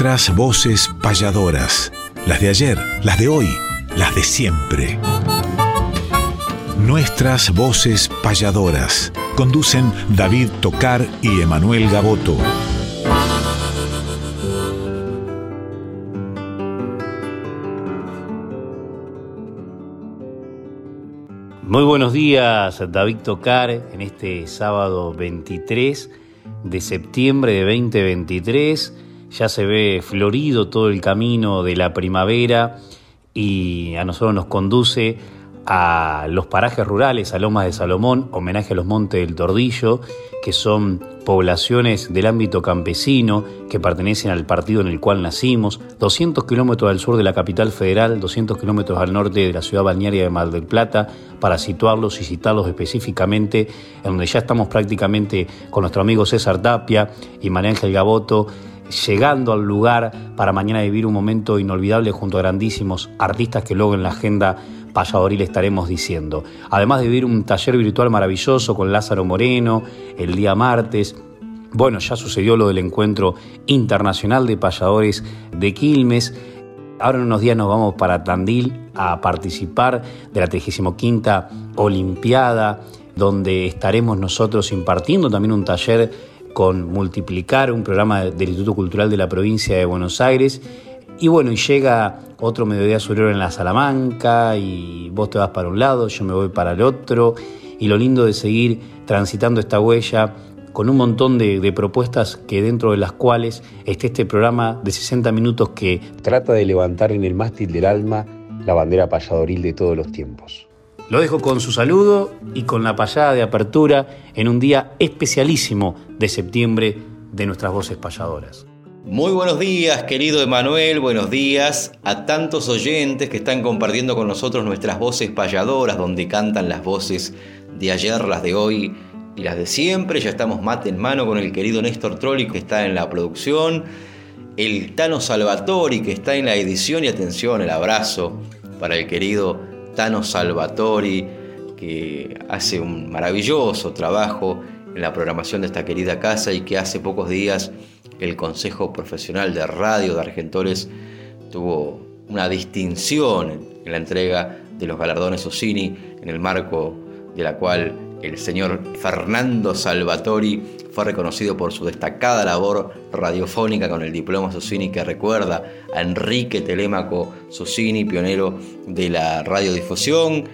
Nuestras voces payadoras, las de ayer, las de hoy, las de siempre. Nuestras voces payadoras. Conducen David Tocar y Emanuel Gaboto. Muy buenos días, David Tocar, en este sábado 23 de septiembre de 2023. Ya se ve florido todo el camino de la primavera y a nosotros nos conduce a los parajes rurales, a Lomas de Salomón, homenaje a los Montes del Tordillo, que son poblaciones del ámbito campesino que pertenecen al partido en el cual nacimos, 200 kilómetros al sur de la capital federal, 200 kilómetros al norte de la ciudad balnearia de Mar del Plata, para situarlos y citarlos específicamente, en donde ya estamos prácticamente con nuestro amigo César Tapia y María Ángel Gaboto, llegando al lugar para mañana vivir un momento inolvidable junto a grandísimos artistas que luego en la agenda le estaremos diciendo. Además de vivir un taller virtual maravilloso con Lázaro Moreno el día martes. Bueno, ya sucedió lo del encuentro internacional de payadores de Quilmes. Ahora en unos días nos vamos para Tandil a participar de la 35 Olimpiada, donde estaremos nosotros impartiendo también un taller con Multiplicar, un programa del Instituto Cultural de la provincia de Buenos Aires. Y bueno, y llega otro mediodía superior en la Salamanca y vos te vas para un lado, yo me voy para el otro. Y lo lindo de seguir transitando esta huella con un montón de, propuestas que dentro de las cuales esté este programa de 60 minutos que trata de levantar en el mástil del alma la bandera payadoril de todos los tiempos. Lo dejo con su saludo y con la payada de apertura en un día especialísimo de septiembre de nuestras voces payadoras. Muy buenos días, querido Emanuel, buenos días a tantos oyentes que están compartiendo con nosotros nuestras voces payadoras, donde cantan las voces de ayer, las de hoy y las de siempre. Ya estamos mate en mano con el querido Néstor Trolli, que está en la producción, el Tano Salvatori, que está en la edición, y atención, el abrazo para el querido Tano Salvatori, que hace un maravilloso trabajo en la programación de esta querida casa y que hace pocos días el Consejo Profesional de Radio de Argentores tuvo una distinción en la entrega de los galardones Ossini, en el marco de la cual el señor Fernando Salvatori fue reconocido por su destacada labor radiofónica con el diploma Susini que recuerda a Enrique Telémaco Susini, pionero de la radiodifusión.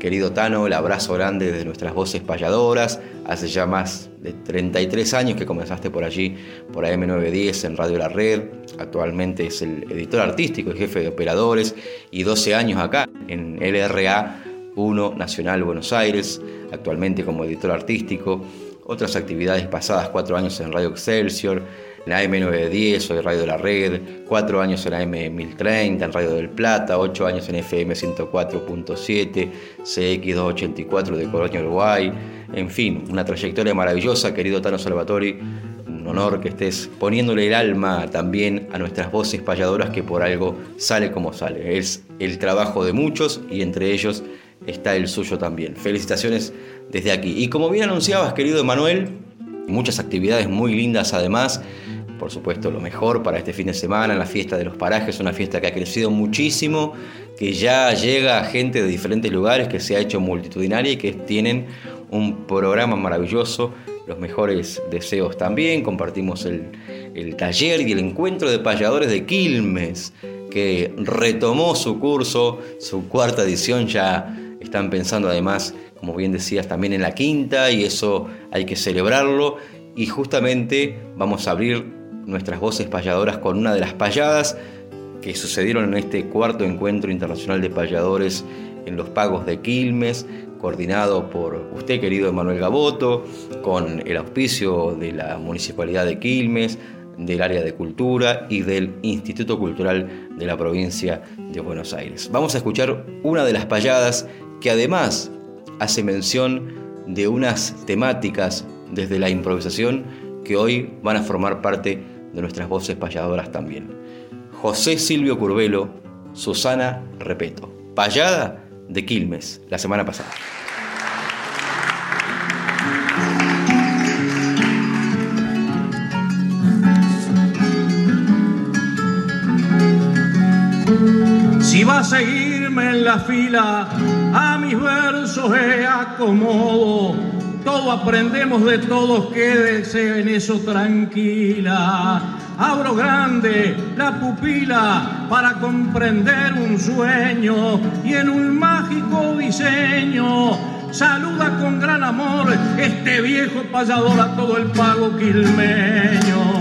Querido Tano, el abrazo grande de nuestras voces payadoras. Hace ya más de 33 años que comenzaste por allí, por AM910 en Radio La Red. Actualmente es el editor artístico y jefe de operadores. Y 12 años acá en LRA 1 Nacional Buenos Aires, actualmente como editor artístico. Otras actividades pasadas, 4 años en Radio Excelsior en AM910, soy Radio de la Red, 4 años en AM1030, en Radio del Plata, 8 años en FM 104.7, CX284 de Colonia, Uruguay, en fin, una trayectoria maravillosa, querido Tano Salvatori, un honor que estés poniéndole el alma también a nuestras voces payadoras que por algo sale como sale. Es el trabajo de muchos y entre ellos está el suyo también. Felicitaciones desde aquí. Y como bien anunciabas, querido Emanuel, muchas actividades muy lindas además por supuesto, lo mejor para este fin de semana, la fiesta de los parajes, una fiesta que ha crecido muchísimo, que ya llega gente de diferentes lugares, que se ha hecho multitudinaria y que tienen un programa maravilloso. Los mejores deseos también. Compartimos el, el taller y el encuentro de payadores de Quilmes, que retomó su curso, su cuarta edición. Ya están pensando además, como bien decías, también en la quinta y eso hay que celebrarlo. Y justamente vamos a abrir nuestras voces payadoras con una de las payadas que sucedieron en este cuarto encuentro internacional de payadores en los pagos de Quilmes, coordinado por usted, querido Emanuel Gaboto, con el auspicio de la Municipalidad de Quilmes, del área de cultura y del Instituto Cultural de la provincia de Buenos Aires. Vamos a escuchar una de las payadas que además hace mención de unas temáticas desde la improvisación que hoy van a formar parte de nuestras voces payadoras también. José Silvio Curvelo, Susana Repeto, payada de Quilmes, la semana pasada. Si vas a ir en la fila, a mis versos he acomodo. Todo aprendemos de todos, quédese en eso tranquila. Abro grande la pupila para comprender un sueño y en un mágico diseño saluda con gran amor este viejo payador a todo el pago quilmeño.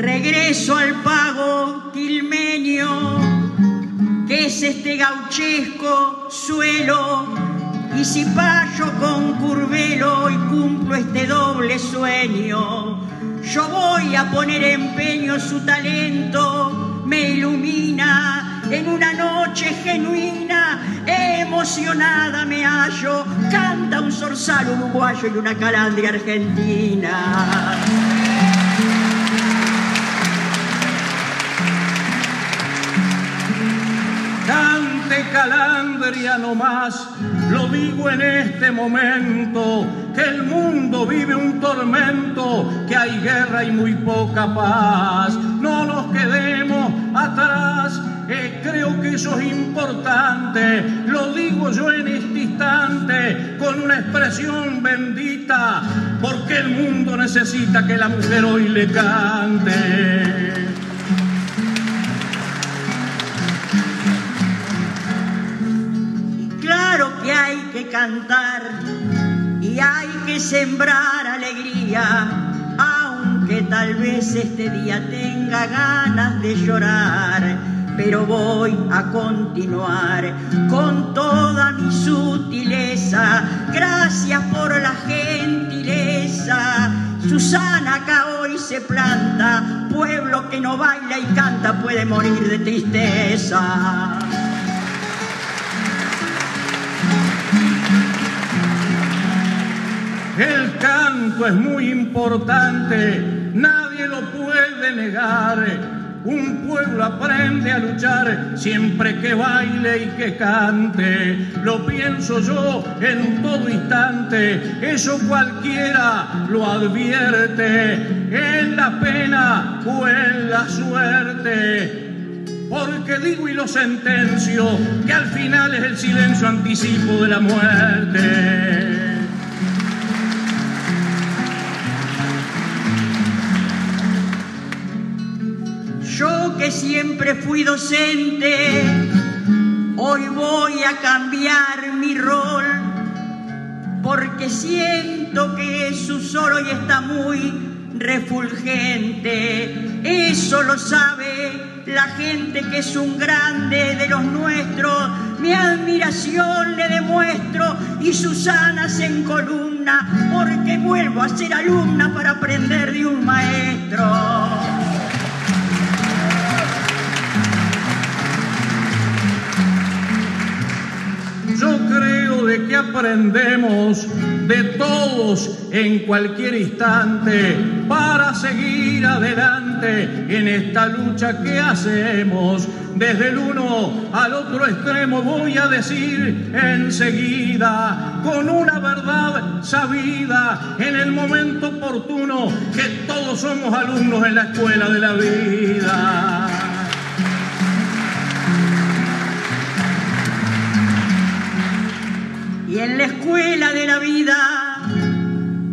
Regreso al pago quilmeño, que es este gauchesco suelo, y si payo con curvelo y cumplo este doble sueño, yo voy a poner empeño su talento, me ilumina en una noche genuina, emocionada me hallo, canta un zorzal uruguayo y una calandria argentina. Cante calandria no más, lo digo en este momento, que el mundo vive un tormento, que hay guerra y muy poca paz. No nos quedemos atrás, eh, creo que eso es importante, lo digo yo en este instante, con una expresión bendita, porque el mundo necesita que la mujer hoy le cante. Cantar y hay que sembrar alegría, aunque tal vez este día tenga ganas de llorar. Pero voy a continuar con toda mi sutileza. Gracias por la gentileza. Susana acá hoy se planta. Pueblo que no baila y canta puede morir de tristeza. El canto es muy importante, nadie lo puede negar. Un pueblo aprende a luchar siempre que baile y que cante. Lo pienso yo en todo instante, eso cualquiera lo advierte, en la pena o en la suerte. Porque digo y lo sentencio que al final es el silencio anticipo de la muerte. Que siempre fui docente, hoy voy a cambiar mi rol, porque siento que su sol hoy está muy refulgente. Eso lo sabe la gente que es un grande de los nuestros. Mi admiración le demuestro y Susana se encolumna, porque vuelvo a ser alumna para aprender de un maestro. De que aprendemos de todos en cualquier instante para seguir adelante en esta lucha que hacemos. Desde el uno al otro extremo voy a decir enseguida, con una verdad sabida, en el momento oportuno, que todos somos alumnos en la escuela de la vida. Y en la escuela de la vida,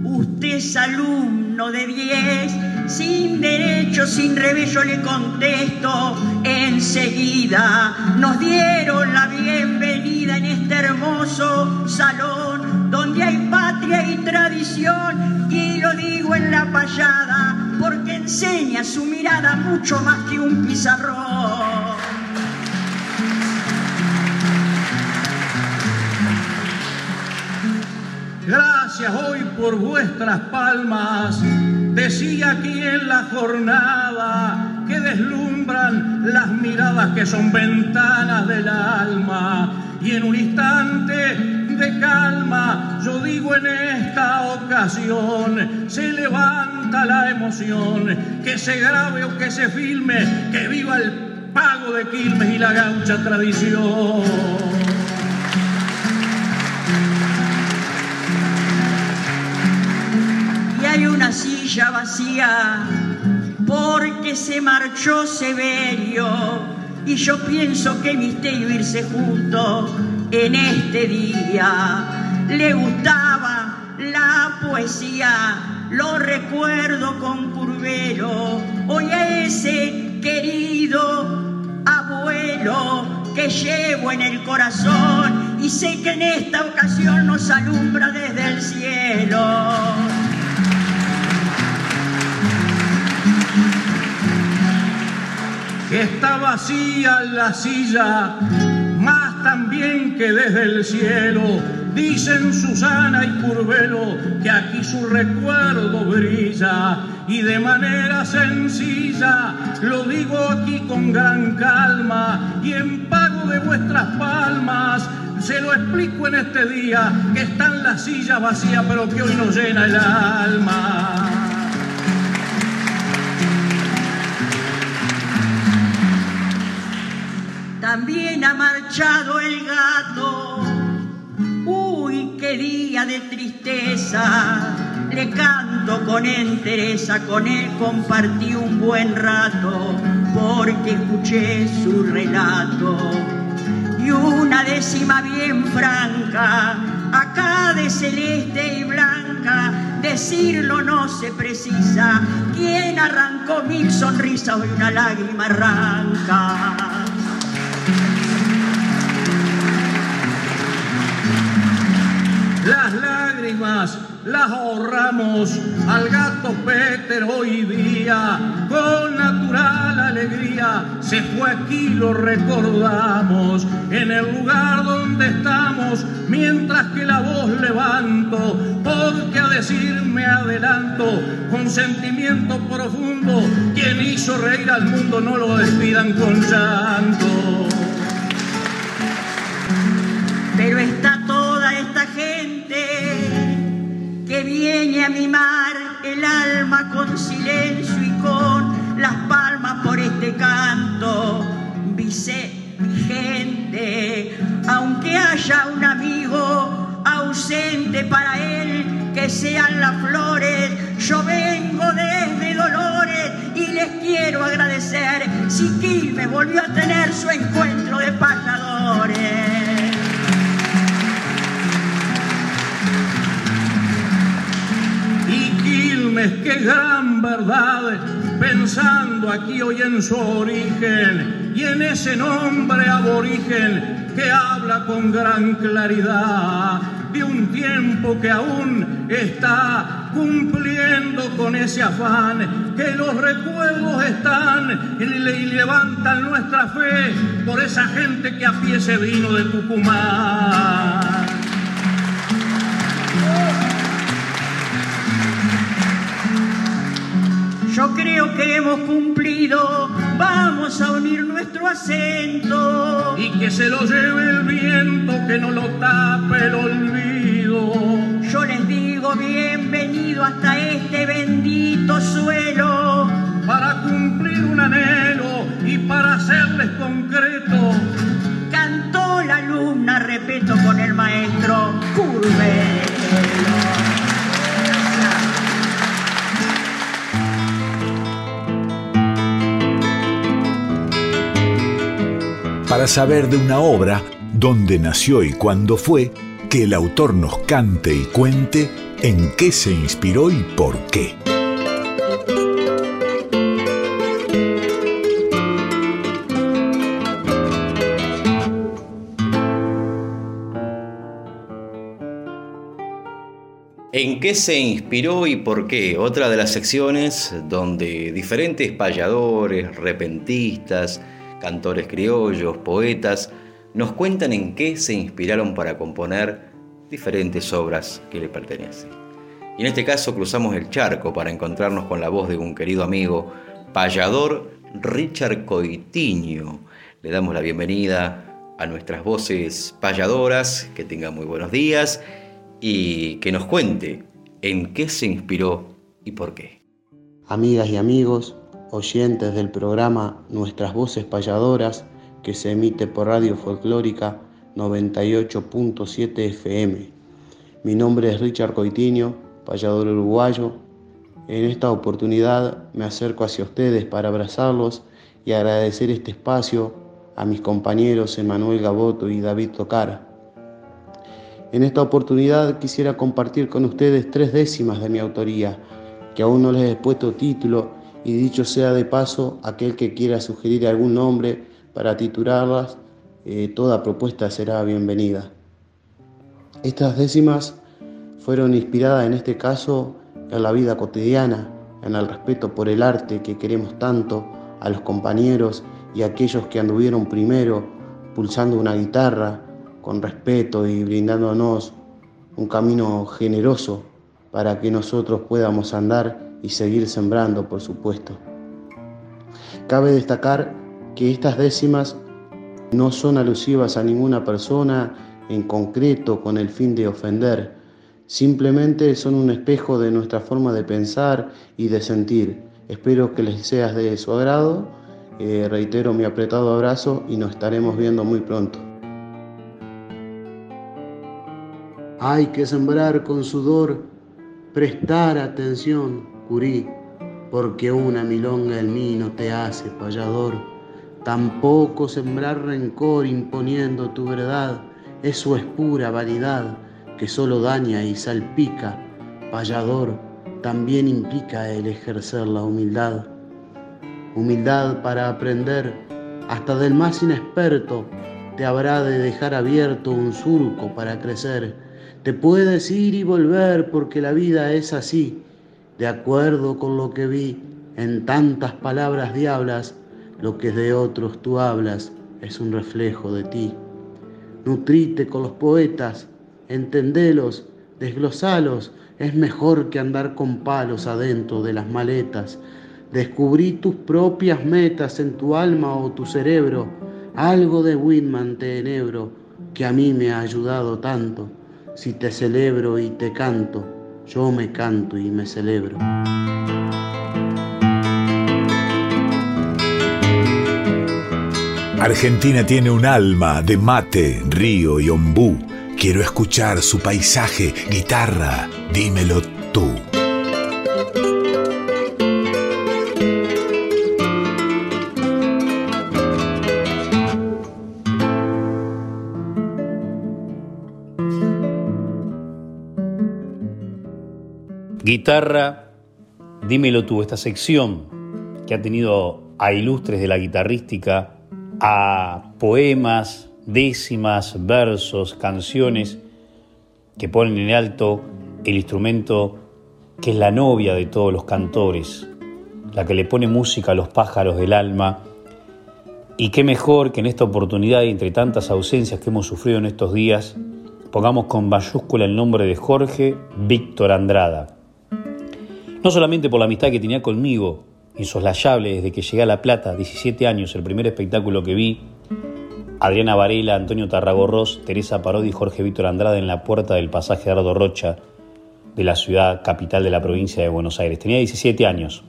usted es alumno de 10, sin derecho, sin revés, yo le contesto enseguida. Nos dieron la bienvenida en este hermoso salón, donde hay patria y tradición, y lo digo en la payada, porque enseña su mirada mucho más que un pizarrón. Gracias hoy por vuestras palmas. Decía aquí en la jornada que deslumbran las miradas que son ventanas del alma. Y en un instante de calma, yo digo en esta ocasión, se levanta la emoción, que se grabe o que se filme, que viva el pago de Quilmes y la gaucha tradición. Hay una silla vacía porque se marchó Severio y yo pienso que misterio irse juntos en este día. Le gustaba la poesía, lo recuerdo con curvero, hoy a ese querido abuelo que llevo en el corazón y sé que en esta ocasión nos alumbra desde el cielo. Está vacía la silla, más también que desde el cielo. Dicen Susana y Curvelo que aquí su recuerdo brilla y de manera sencilla lo digo aquí con gran calma y en pago de vuestras palmas se lo explico en este día que están las sillas vacías pero que hoy nos llena el alma. También ha marchado el gato. Uy, qué día de tristeza. Le canto con entereza, con él compartí un buen rato, porque escuché su relato. Y una décima bien franca, acá de celeste y blanca, decirlo no se precisa. ¿Quién arrancó mil sonrisas y una lágrima arranca? Las ahorramos al gato Peter hoy día, con natural alegría se fue aquí, lo recordamos, en el lugar donde estamos, mientras que la voz levanto, porque a decirme adelanto, con sentimiento profundo, quien hizo reír al mundo no lo despidan con llanto. Pero está a mimar el alma con silencio y con las palmas por este canto. gente, aunque haya un amigo ausente para él, que sean las flores, yo vengo desde Dolores y les quiero agradecer si Quilmes volvió a tener su encuentro de qué gran verdad, pensando aquí hoy en su origen y en ese nombre aborigen que habla con gran claridad de un tiempo que aún está cumpliendo con ese afán, que los recuerdos están y levantan nuestra fe por esa gente que a pie se vino de Tucumán. Yo creo que hemos cumplido, vamos a unir nuestro acento. Y que se lo lleve el viento, que no lo tape el olvido. Yo les digo bienvenido hasta este bendito suelo. Para cumplir un anhelo y para hacerles concreto. Cantó la alumna, respeto con el maestro Curve. Para saber de una obra, dónde nació y cuándo fue, que el autor nos cante y cuente en qué se inspiró y por qué. ¿En qué se inspiró y por qué? Otra de las secciones donde diferentes payadores, repentistas, cantores criollos, poetas, nos cuentan en qué se inspiraron para componer diferentes obras que le pertenecen. Y en este caso cruzamos el charco para encontrarnos con la voz de un querido amigo, payador Richard Coitiño. Le damos la bienvenida a nuestras voces payadoras, que tenga muy buenos días y que nos cuente en qué se inspiró y por qué. Amigas y amigos, oyentes del programa Nuestras Voces Payadoras, que se emite por Radio Folclórica 98.7 FM. Mi nombre es Richard Coitiño, payador uruguayo, En esta oportunidad me acerco hacia ustedes para abrazarlos y agradecer este espacio a mis compañeros Emanuel Gaboto y David Tocara. En esta oportunidad quisiera compartir con ustedes tres décimas de mi autoría, que aún no les he puesto título y dicho sea de paso, aquel que quiera sugerir algún nombre para titularlas, eh, toda propuesta será bienvenida. Estas décimas fueron inspiradas en este caso en la vida cotidiana, en el respeto por el arte que queremos tanto, a los compañeros y aquellos que anduvieron primero pulsando una guitarra con respeto y brindándonos un camino generoso para que nosotros podamos andar y seguir sembrando, por supuesto. Cabe destacar que estas décimas no son alusivas a ninguna persona en concreto con el fin de ofender, Simplemente son un espejo de nuestra forma de pensar y de sentir. Espero que les seas de su agrado. Eh, reitero mi apretado abrazo y nos estaremos viendo muy pronto. Hay que sembrar con sudor, prestar atención, curí, porque una milonga mí no te hace payador. Tampoco sembrar rencor imponiendo tu verdad, eso es pura vanidad que solo daña y salpica, payador, también implica el ejercer la humildad. Humildad para aprender, hasta del más inexperto, te habrá de dejar abierto un surco para crecer. Te puedes ir y volver porque la vida es así, de acuerdo con lo que vi en tantas palabras diablas, lo que de otros tú hablas es un reflejo de ti. Nutrite con los poetas, entendelos, desglosalos, es mejor que andar con palos adentro de las maletas. Descubrí tus propias metas en tu alma o tu cerebro, algo de Whitman te enebro, que a mí me ha ayudado tanto. Si te celebro y te canto, yo me canto y me celebro. Argentina tiene un alma de mate, río y ombú Quiero escuchar su paisaje, guitarra, dímelo tú. Guitarra, dímelo tú, esta sección que ha tenido a ilustres de la guitarrística, a poemas, décimas, versos, canciones que ponen en alto el instrumento que es la novia de todos los cantores, la que le pone música a los pájaros del alma. Y qué mejor que en esta oportunidad, entre tantas ausencias que hemos sufrido en estos días, pongamos con mayúscula el nombre de Jorge Víctor Andrada. No solamente por la amistad que tenía conmigo, insoslayable desde que llegué a La Plata, 17 años, el primer espectáculo que vi, Adriana Varela, Antonio Tarragorros, Teresa Parodi y Jorge Víctor Andrade en la puerta del pasaje Ardo Rocha de la ciudad capital de la provincia de Buenos Aires. Tenía 17 años.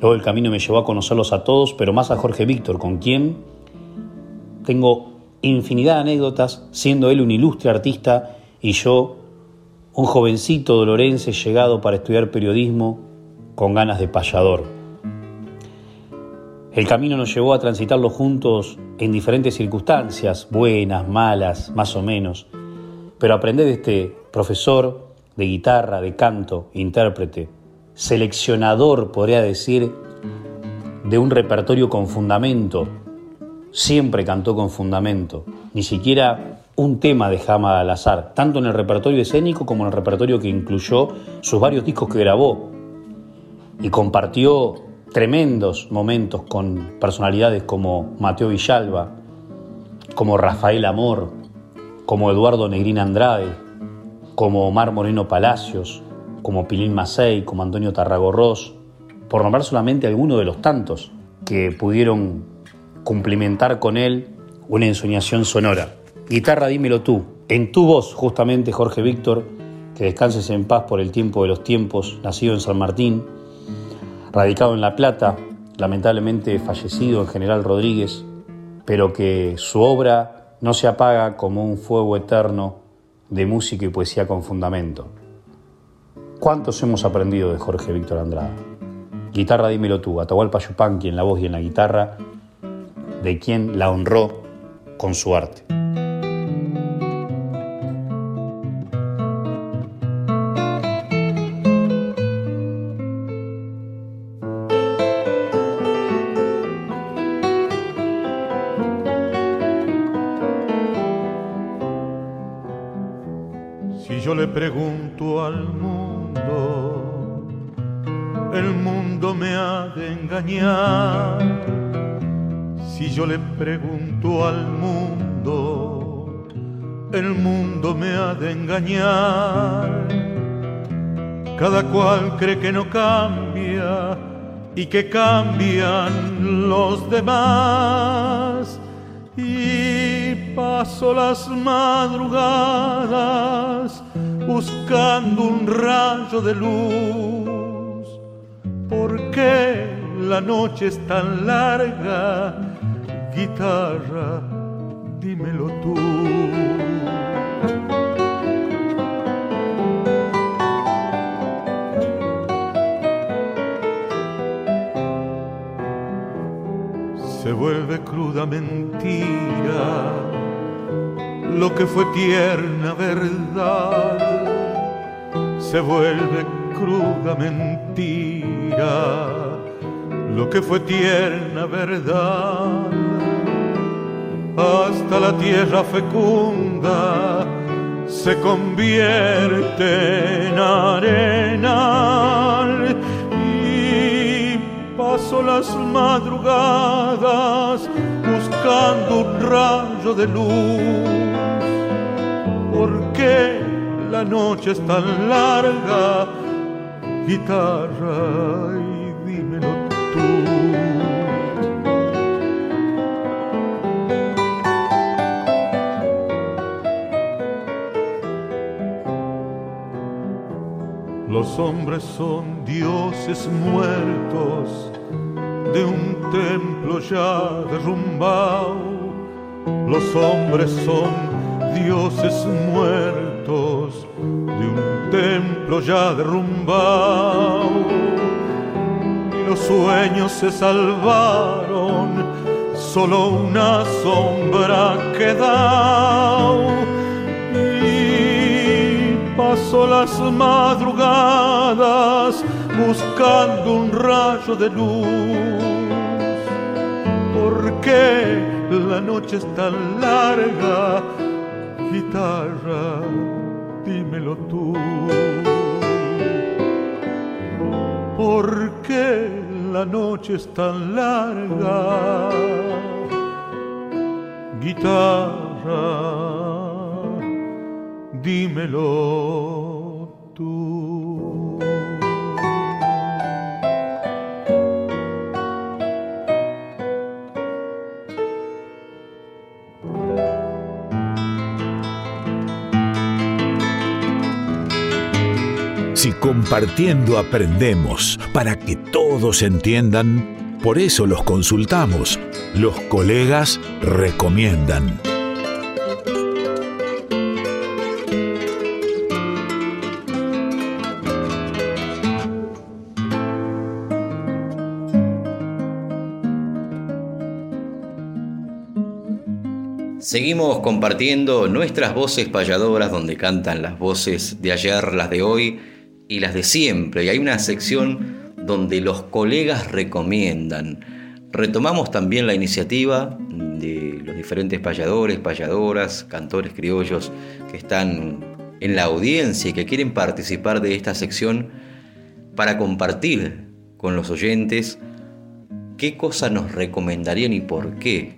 Luego el camino me llevó a conocerlos a todos, pero más a Jorge Víctor, con quien tengo infinidad de anécdotas, siendo él un ilustre artista y yo un jovencito dolorense llegado para estudiar periodismo con ganas de payador. El camino nos llevó a transitarlo juntos en diferentes circunstancias, buenas, malas, más o menos, pero aprender de este profesor de guitarra, de canto, intérprete, seleccionador, podría decir, de un repertorio con fundamento, siempre cantó con fundamento, ni siquiera un tema dejaba al azar, tanto en el repertorio escénico como en el repertorio que incluyó sus varios discos que grabó y compartió tremendos momentos con personalidades como Mateo Villalba, como Rafael Amor, como Eduardo Negrín Andrade, como Omar Moreno Palacios, como Pilín Macei, como Antonio Tarragorros, por nombrar solamente algunos de los tantos que pudieron cumplimentar con él una ensoñación sonora. Guitarra, dímelo tú, en tu voz justamente Jorge Víctor, que descanses en paz por el tiempo de los tiempos, nacido en San Martín, radicado en La Plata, lamentablemente fallecido en General Rodríguez, pero que su obra no se apaga como un fuego eterno de música y poesía con fundamento. ¿Cuántos hemos aprendido de Jorge Víctor Andrade? Guitarra, dímelo tú, Atahualpa Yupanqui en la voz y en la guitarra, de quien la honró con su arte. Pregunto al mundo, el mundo me ha de engañar. Cada cual cree que no cambia y que cambian los demás. Y paso las madrugadas buscando un rayo de luz. ¿Por qué la noche es tan larga? Guitarra, dímelo tú. se vuelve cruda mentira lo que fue tierna verdad se vuelve cruda mentira lo que fue tierna verdad hasta la tierra fecunda se convierte en arenal y paso las madrugadas buscando un rayo de luz. ¿Por qué la noche es tan larga? Guitarra, Los hombres son dioses muertos de un templo ya derrumbado. Los hombres son dioses muertos de un templo ya derrumbado. Y los sueños se salvaron, solo una sombra quedó. Y paso las buscando un rayo de luz. ¿Por qué la noche es tan larga? Guitarra, dímelo tú. ¿Por qué la noche es tan larga? Guitarra, dímelo compartiendo aprendemos para que todos entiendan, por eso los consultamos. Los colegas recomiendan. Seguimos compartiendo nuestras voces payadoras donde cantan las voces de ayer, las de hoy y las de siempre. Y hay una sección donde los colegas recomiendan. Retomamos también la iniciativa de los diferentes payadores, payadoras, cantores criollos que están en la audiencia y que quieren participar de esta sección para compartir con los oyentes qué cosas nos recomendarían y por qué.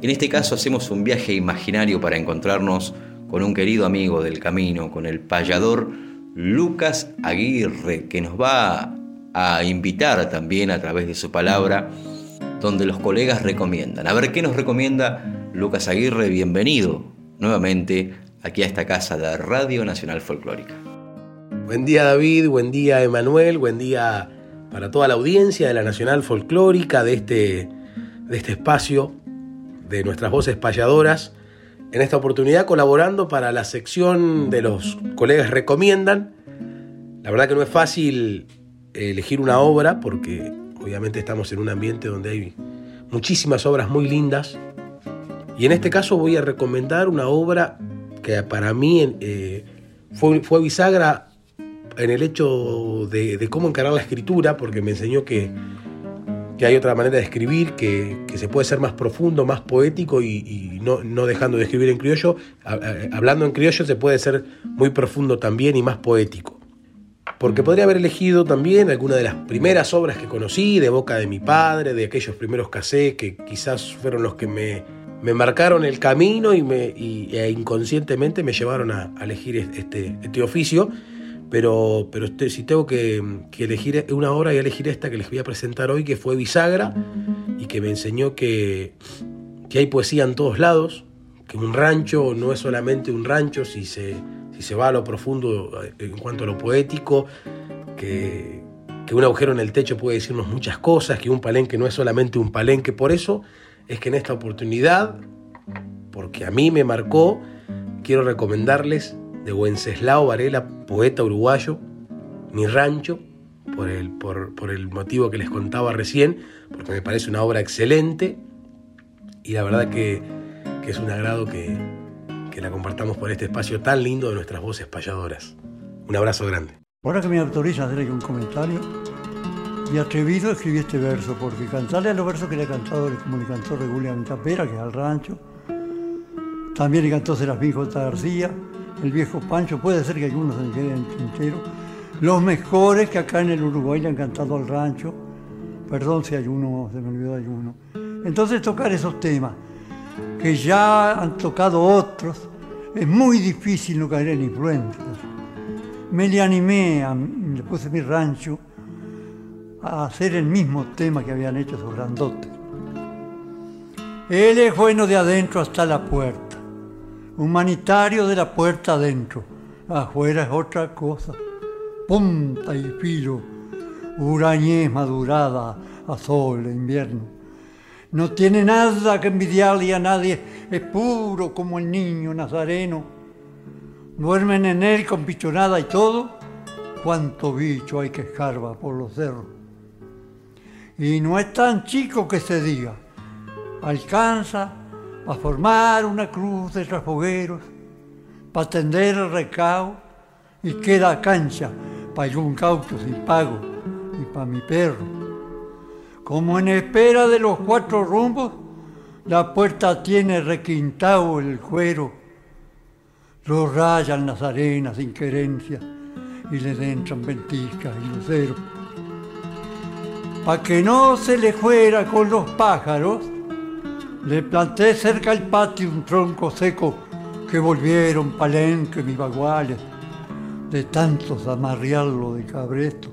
En este caso hacemos un viaje imaginario para encontrarnos con un querido amigo del camino, con el payador Lucas Aguirre, que nos va a invitar también a través de su palabra, donde los colegas recomiendan. A ver qué nos recomienda Lucas Aguirre, bienvenido nuevamente aquí a esta casa de Radio Nacional Folclórica. Buen día David, buen día Emanuel, buen día para toda la audiencia de la Nacional Folclórica, de este, de este espacio de nuestras voces payadoras, en esta oportunidad colaborando para la sección de los colegas recomiendan, La verdad que no es fácil elegir una obra porque obviamente estamos en un ambiente donde hay muchísimas obras muy lindas. Y en este caso voy a recomendar una obra que para mí eh, fue, fue, bisagra en el hecho de, cómo encarar la escritura, porque me enseñó que, que hay otra manera de escribir, que, que, se puede ser más profundo, más poético y, no, no, dejando de escribir en criollo. Hablando en criollo se puede ser muy profundo también y más poético porque podría haber elegido también alguna de las primeras obras que conocí, de boca de mi padre, de aquellos primeros casés que quizás fueron los que me, me marcaron el camino y, me, e inconscientemente me llevaron a, elegir este, este, oficio. Pero, pero este, si tengo que, elegir una obra, y elegir esta que les voy a presentar hoy, que fue Bisagra, y que me enseñó que, que hay poesía en todos lados, que un rancho no es solamente un rancho si se si se va a lo profundo eh, en cuanto a lo poético, que, un agujero en el techo puede decirnos muchas cosas, que un palenque no es solamente un palenque. Por eso es que en esta oportunidad, porque a mí me marcó, quiero recomendarles de Wenceslao Varela, poeta uruguayo, Mi Rancho, por el, por, por el motivo que les contaba recién, porque me parece una obra excelente y la verdad que, que es un agrado que, que la compartamos por este espacio tan lindo de nuestras voces payadoras. Un abrazo grande. Ahora que me autoriza a hacer un comentario, y atrevido escribí este verso, porque cantarle a los versos que le he cantado, como le cantó regularmente Tapera, que es al rancho, también le cantó Serafín J. García, el viejo Pancho, puede ser que algunos se queden entero, los mejores que acá en el Uruguay le han cantado al rancho, perdón si hay uno, se me olvidó de alguno. Entonces tocar esos temas, que ya han tocado otros, es muy difícil no caer en influencias. Me le animé, le puse mi rancho a hacer el mismo tema que habían hecho esos grandotes. Él es bueno de adentro hasta la puerta, humanitario de la puerta adentro, afuera es otra cosa, punta y filo, urañez madurada a sol de invierno. No tiene nada que envidiarle a nadie, es puro como el niño nazareno. Duermen en él con pichonada y todo, cuánto bicho hay que escarba por los cerros. Y no es tan chico que se diga, alcanza a formar una cruz de rasfogueros, para tender el recao y queda cancha para un caucho sin pago y para mi perro. Como en espera de los cuatro rumbos, la puerta tiene requintado el cuero. Lo rayan las arenas sin querencia y le entran ventiscas y luceros. Pa' que no se le fuera con los pájaros, le planté cerca al patio un tronco seco que volvieron palenque mis baguales de tantos amarrearlo de cabresto.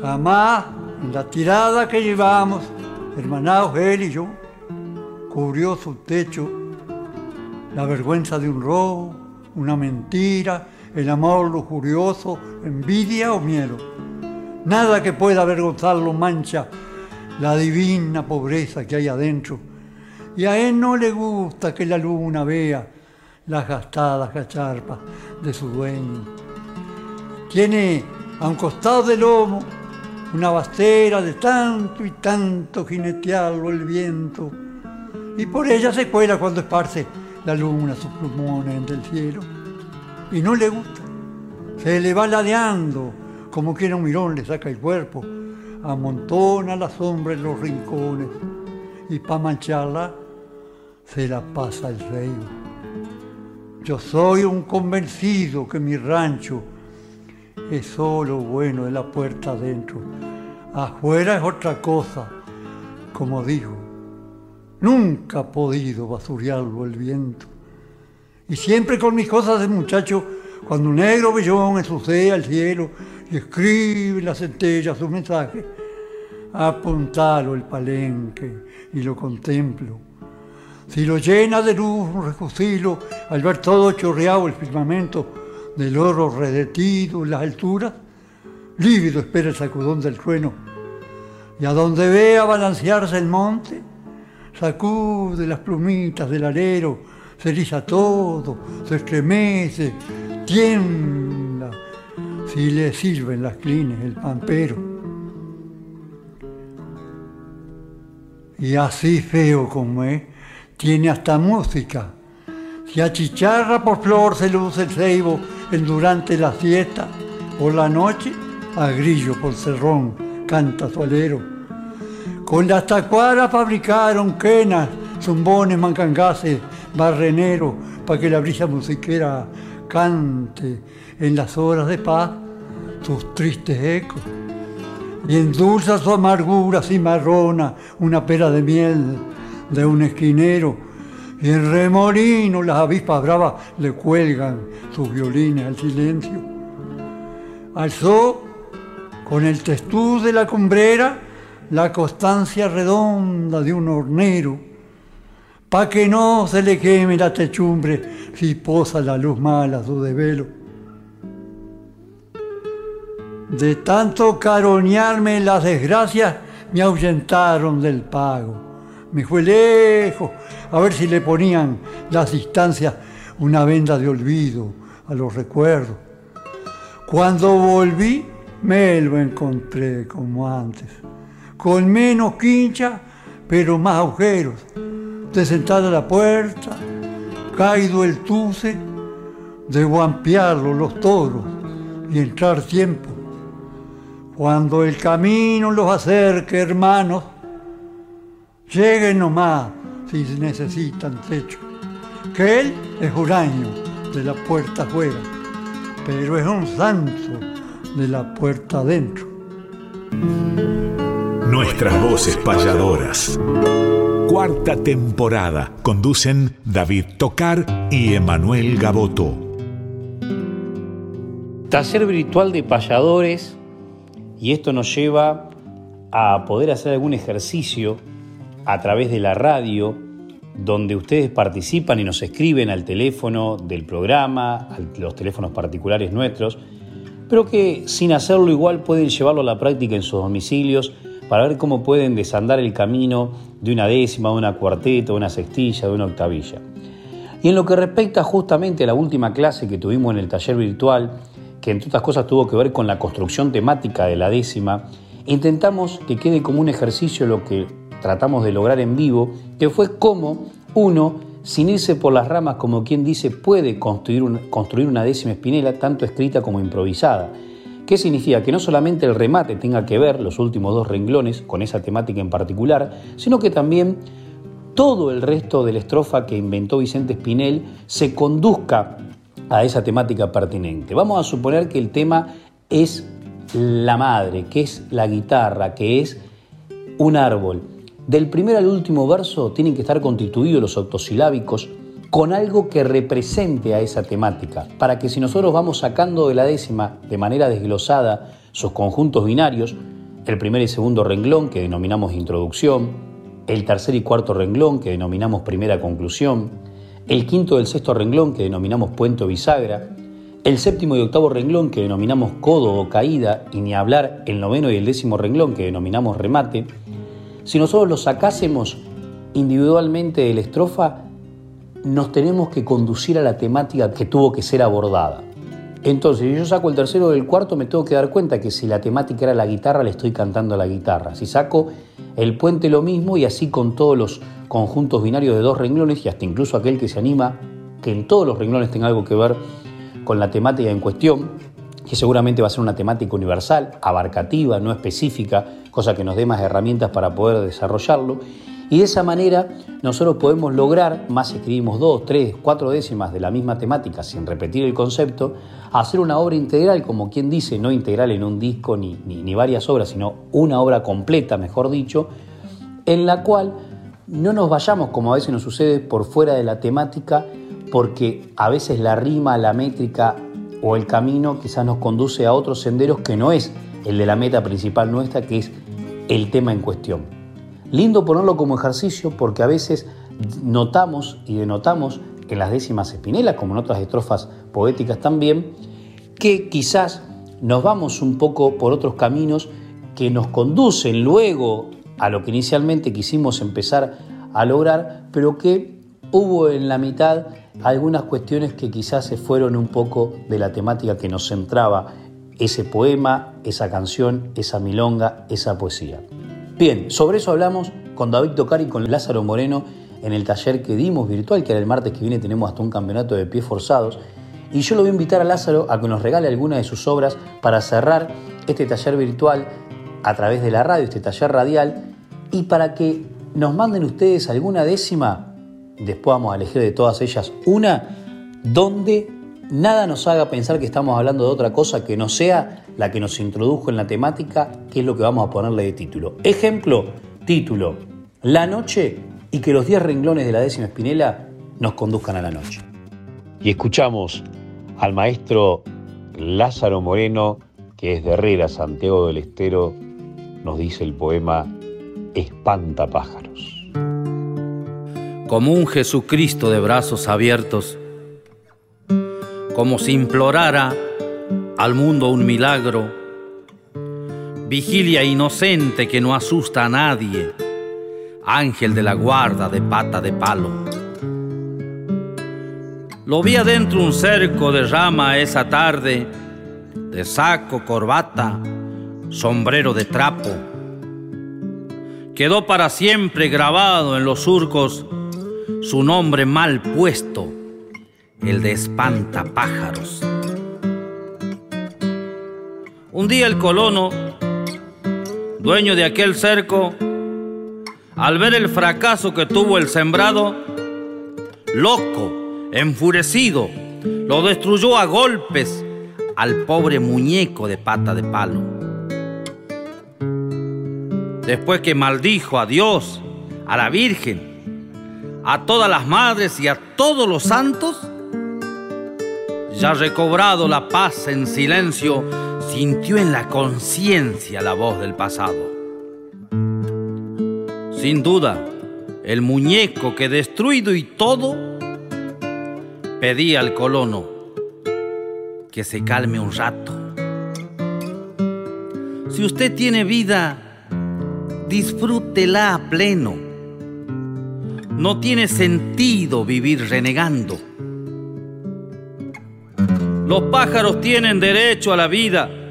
Jamás en la tirada que llevamos, hermanados él y yo, cubrió su techo la vergüenza de un robo, una mentira, el amor lujurioso, envidia o miedo. Nada que pueda avergonzarlo mancha la divina pobreza que hay adentro. Y a él no le gusta que la luna vea las gastadas cacharpas de su dueño. Tiene a un costado del lomo una bastera de tanto y tanto jinetearlo el viento, y por ella se cuela cuando esparce la luna sus plumones del cielo. Y no le gusta, se le va ladeando, como que un mirón le saca el cuerpo, amontona la sombra en los rincones, y pa' mancharla se la pasa el rey. Yo soy un convencido que mi rancho es solo bueno de la puerta adentro. Afuera es otra cosa, como digo. Nunca ha podido basurearlo el viento. Y siempre con mis cosas de muchacho, cuando un negro bellón ensucia el cielo y escribe en la centella su mensaje, apuntalo el palenque y lo contemplo. Si lo llena de luz un refusilo, al ver todo chorreado el firmamento, del oro redetido en las alturas, lívido espera el sacudón del trueno, y a donde vea balancearse el monte, sacude las plumitas del alero, se eriza todo, se estremece, tiembla, si le sirven las clines, el pampero. Y así feo como es, tiene hasta música. Si achicharra por flor se luce el ceibo en durante la siesta, por la noche a grillo por cerrón canta su alero. Con las tacuaras fabricaron quenas, zumbones, mancangases, barrenero, para que la brisa musiquera cante en las horas de paz sus tristes ecos. Y endulza su amargura cimarrona una pera de miel de un esquinero. Y en remolino las avispas bravas le cuelgan sus violines al silencio. Alzó con el testuz de la cumbrera la constancia redonda de un hornero, pa' que no se le queme la techumbre si posa la luz mala su desvelo. De tanto caronearme las desgracias, me ahuyentaron del pago. Me fue lejos a ver si le ponían las distancias una venda de olvido a los recuerdos. Cuando volví, me lo encontré como antes, con menos quincha, pero más agujeros. De sentada a la puerta, caído el tuce, de guampearlo los toros y entrar tiempo cuando el camino los acerque, hermanos, lleguen nomás si necesitan techo. Que él es huraño de la puerta afuera, pero es un santo de la puerta adentro. Nuestras voces payadoras. Cuarta temporada. Conducen David Tocar y Emanuel Gaboto. Taller virtual de payadores y esto nos lleva a poder hacer algún ejercicio a través de la radio, donde ustedes participan y nos escriben al teléfono del programa, a los teléfonos particulares nuestros, pero que sin hacerlo igual pueden llevarlo a la práctica en sus domicilios para ver cómo pueden desandar el camino de una décima, de una cuarteta, de una sextilla, de una octavilla. Y en lo que respecta justamente a la última clase que tuvimos en el taller virtual, que entre otras cosas tuvo que ver con la construcción temática de la décima, intentamos que quede como un ejercicio lo que tratamos de lograr en vivo, que fue cómo uno, sin irse por las ramas como quien dice, puede construir, construir una décima espinela tanto escrita como improvisada. ¿Qué significa? Que no solamente el remate tenga que ver, los últimos dos renglones, con esa temática en particular, sino que también todo el resto de la estrofa que inventó Vicente Espinel se conduzca a esa temática pertinente. Vamos a suponer que el tema es la madre, que es la guitarra, que es un árbol. Del primer al último verso tienen que estar constituidos los octosilábicos con algo que represente a esa temática, para que si nosotros vamos sacando de la décima de manera desglosada sus conjuntos binarios, el primer y segundo renglón que denominamos introducción, el tercer y cuarto renglón que denominamos primera conclusión, el quinto del sexto renglón que denominamos puente bisagra, el séptimo y octavo renglón que denominamos codo o caída, y ni hablar el noveno y el décimo renglón que denominamos remate, si nosotros los sacásemos individualmente de la estrofa, nos tenemos que conducir a la temática que tuvo que ser abordada. Entonces, si yo saco el tercero del cuarto, me tengo que dar cuenta que si la temática era la guitarra, le estoy cantando a la guitarra. Si saco el puente, lo mismo, y así con todos los conjuntos binarios de dos renglones, y hasta incluso aquel que se anima que en todos los renglones tenga algo que ver con la temática en cuestión, que seguramente va a ser una temática universal, abarcativa, no específica, cosa que nos dé más herramientas para poder desarrollarlo. Y de esa manera nosotros podemos lograr, más escribimos dos, tres, cuatro décimas de la misma temática sin repetir el concepto, hacer una obra integral, como quien dice, no integral en un disco ni, ni, varias obras, sino una obra completa, mejor dicho, en la cual no nos vayamos, como a veces nos sucede, por fuera de la temática, porque a veces la rima, la métrica o el camino quizás nos conduce a otros senderos que no es el de la meta principal nuestra, que es el tema en cuestión. Lindo ponerlo como ejercicio porque a veces notamos y denotamos en las décimas espinelas, como en otras estrofas poéticas también, que quizás nos vamos un poco por otros caminos que nos conducen luego a lo que inicialmente quisimos empezar a lograr, pero que hubo en la mitad algunas cuestiones que quizás se fueron un poco de la temática que nos centraba ese poema, esa canción, esa milonga, esa poesía. Bien, sobre eso hablamos con David Tocar y con Lázaro Moreno en el taller que dimos virtual, que era el martes que viene tenemos hasta un campeonato de pies forzados. Y yo lo voy a invitar a Lázaro a que nos regale alguna de sus obras para cerrar este taller virtual a través de la radio, este taller radial, y para que nos manden ustedes alguna décima, después vamos a elegir de todas ellas una, donde nada nos haga pensar que estamos hablando de otra cosa que no sea la que nos introdujo en la temática, que es lo que vamos a ponerle de título. Ejemplo, título, La noche y que los 10 renglones de la décima espinela nos conduzcan a la noche. Y escuchamos al maestro Lázaro Moreno, que es de Herrera, Santiago del Estero, nos dice el poema Espantapájaros. Como un Jesucristo de brazos abiertos, como si implorara al mundo un milagro, vigilia inocente que no asusta a nadie, ángel de la guarda de pata de palo. Lo vi adentro un cerco de rama esa tarde, de saco, corbata, sombrero de trapo. Quedó para siempre grabado en los surcos su nombre mal puesto, el de espantapájaros. Un día el colono, dueño de aquel cerco, al ver el fracaso que tuvo el sembrado, loco, enfurecido, lo destruyó a golpes al pobre muñeco de pata de palo. Después que maldijo a Dios, a la Virgen, a todas las madres y a todos los santos, ya recobrado la paz en silencio, sintió en la conciencia la voz del pasado. Sin duda, el muñeco que destruido y todo, pedía al colono que se calme un rato. Si usted tiene vida, disfrútela a pleno. No tiene sentido vivir renegando. Los pájaros tienen derecho a la vida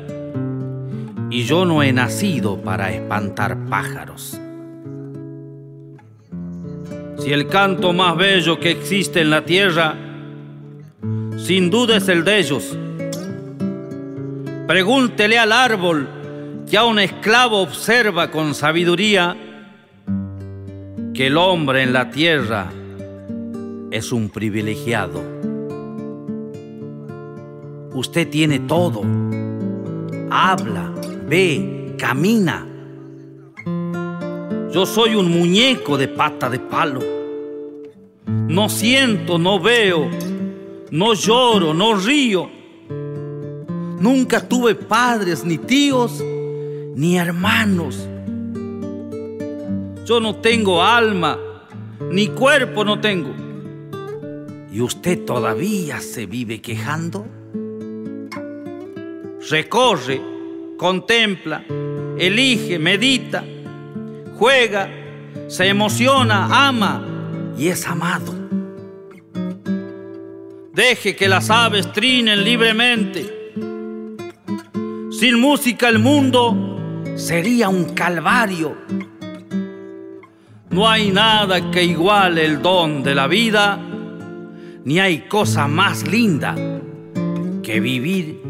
y yo no he nacido para espantar pájaros. Si el canto más bello que existe en la tierra, sin duda es el de ellos. Pregúntele al árbol que a un esclavo observa con sabiduría que el hombre en la tierra es un privilegiado. Usted tiene todo. Habla, ve, camina. Yo soy un muñeco de pata de palo. No siento, no veo, no lloro, no río. Nunca tuve padres, ni tíos, ni hermanos. Yo no tengo alma, ni cuerpo no tengo. ¿Y usted todavía se vive quejando? recorre, contempla, elige, medita, juega, se emociona, ama y es amado. Deje que las aves trinen libremente. Sin música el mundo sería un calvario. No hay nada que iguale el don de la vida, ni hay cosa más linda que vivir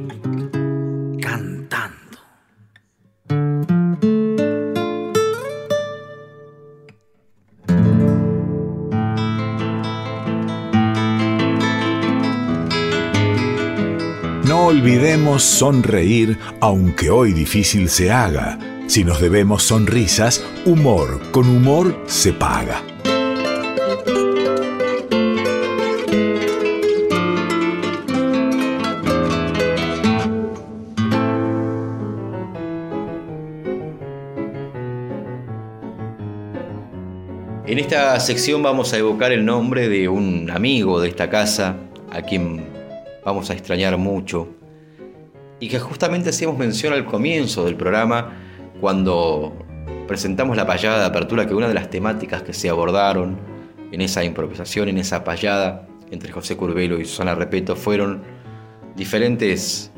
olvidemos sonreír, aunque hoy difícil se haga. Si nos debemos sonrisas, humor con humor se paga. En esta sección vamos a evocar el nombre de un amigo de esta casa, a quien vamos a extrañar mucho, y que justamente hacíamos mención al comienzo del programa cuando presentamos la payada de apertura, que una de las temáticas que se abordaron en esa improvisación, en esa payada entre José Curbelo y Susana Repeto fueron diferentes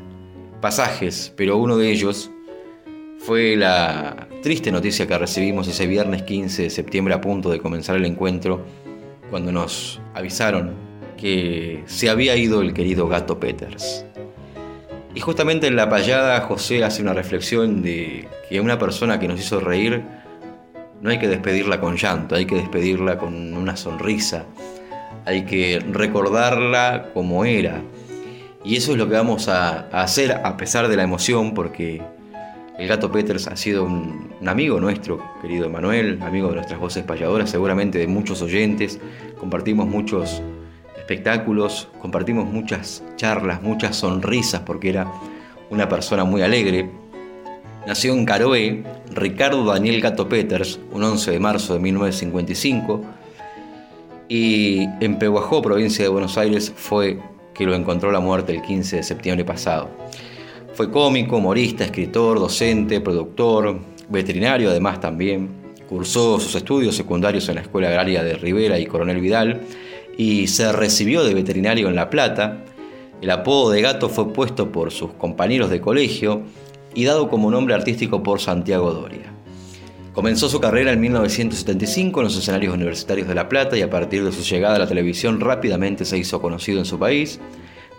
pasajes, pero uno de ellos fue la triste noticia que recibimos ese viernes 15 de septiembre a punto de comenzar el encuentro, cuando nos avisaron que se había ido el querido gato Peters. Y justamente en la payada José hace una reflexión de que una persona que nos hizo reír no hay que despedirla con llanto, hay que despedirla con una sonrisa, hay que recordarla como era. Y eso es lo que vamos a, hacer a pesar de la emoción, porque el gato Peters ha sido un, amigo nuestro, querido Emanuel, amigo de nuestras voces payadoras, seguramente de muchos oyentes. Compartimos muchos espectáculos, compartimos muchas charlas, muchas sonrisas, porque era una persona muy alegre. Nació en Caroe Ricardo Daniel Gato Peters, un 11 de marzo de 1955, y en Pehuajó, provincia de Buenos Aires, fue que lo encontró la muerte el 15 de septiembre pasado. Fue cómico, humorista, escritor, docente, productor, veterinario además también. Cursó sus estudios secundarios en la Escuela Agraria de Rivera y Coronel Vidal y se recibió de veterinario en La Plata. El apodo de gato fue puesto por sus compañeros de colegio y dado como nombre artístico por Santiago Doria. Comenzó su carrera en 1975 en los escenarios universitarios de La Plata y a partir de su llegada a la televisión rápidamente se hizo conocido en su país.